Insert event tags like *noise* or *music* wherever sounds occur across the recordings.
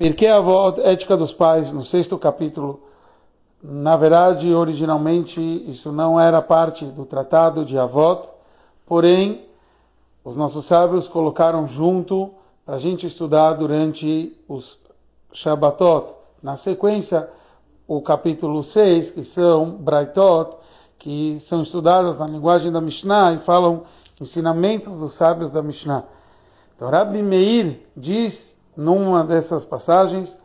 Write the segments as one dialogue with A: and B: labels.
A: Porque a ética dos pais, no sexto capítulo, na verdade, originalmente, isso não era parte do tratado de Avot, porém, os nossos sábios colocaram junto para a gente estudar durante os Shabbatot. Na sequência, o capítulo 6, que são Braitot, que são estudadas na linguagem da Mishnah e falam ensinamentos dos sábios da Mishnah. Então, Rabbi Meir diz numa dessas passagens,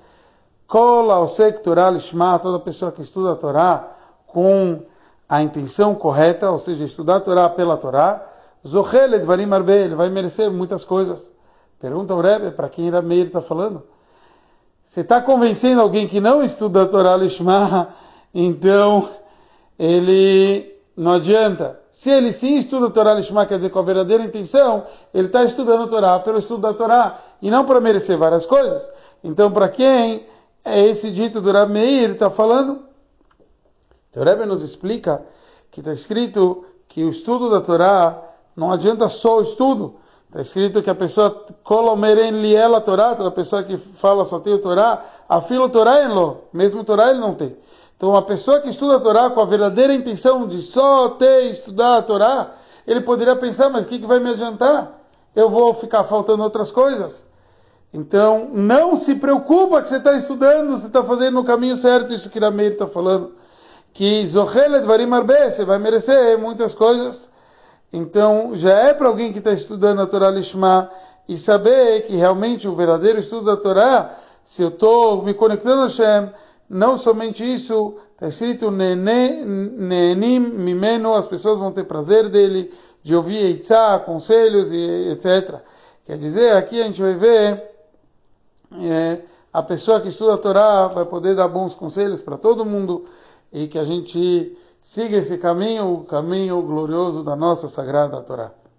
A: Kol Aosek Torah Lishma, toda pessoa que estuda a Torá com a intenção correta, ou seja, estudar a Torá pela Torá, Zochel Edvarim Arbe, ele vai merecer muitas coisas. Pergunta ao Rebbe, para quem Rabbi Meir está falando. Você está convencendo alguém que não estuda a Torá Lishma, *laughs* então ele não adianta. Se ele sim estuda a Torá Lishma, quer dizer, com a verdadeira intenção, ele está estudando a Torá pelo estudo da Torá, e não para merecer várias coisas. Então, para quem é esse dito do Rabi Meir está falando? Então, o Rebbe nos explica que está escrito que o estudo da Torá não adianta só o estudo. Está escrito que a pessoa colomeren liela Torá, toda pessoa que fala só tem o Torá, afilo Torá lo, mesmo Torá ele não tem. Então, uma pessoa que estuda a Torá com a verdadeira intenção de só ter estudar a Torá, ele poderia pensar, mas o que, que vai me adiantar? Eu vou ficar faltando outras coisas. Então, não se preocupa que você está estudando, você está fazendo no caminho certo, isso que Rameir está falando. Que Zohelet Varim Arbe, você vai merecer muitas coisas. Então, já é para alguém que está estudando a Torá Lishma e saber que realmente o verdadeiro estudo da Torá, se eu estou me conectando a Hashem, não somente isso, está escrito Nenim Mimeno, as pessoas vão ter prazer dele, de ouvir Eitzá, conselhos e etc. Quer dizer, aqui a gente vai ver é, a pessoa que estuda a Torá vai poder dar bons conselhos para todo mundo e que a gente siga esse caminho, o caminho glorioso da nossa sagrada Torá.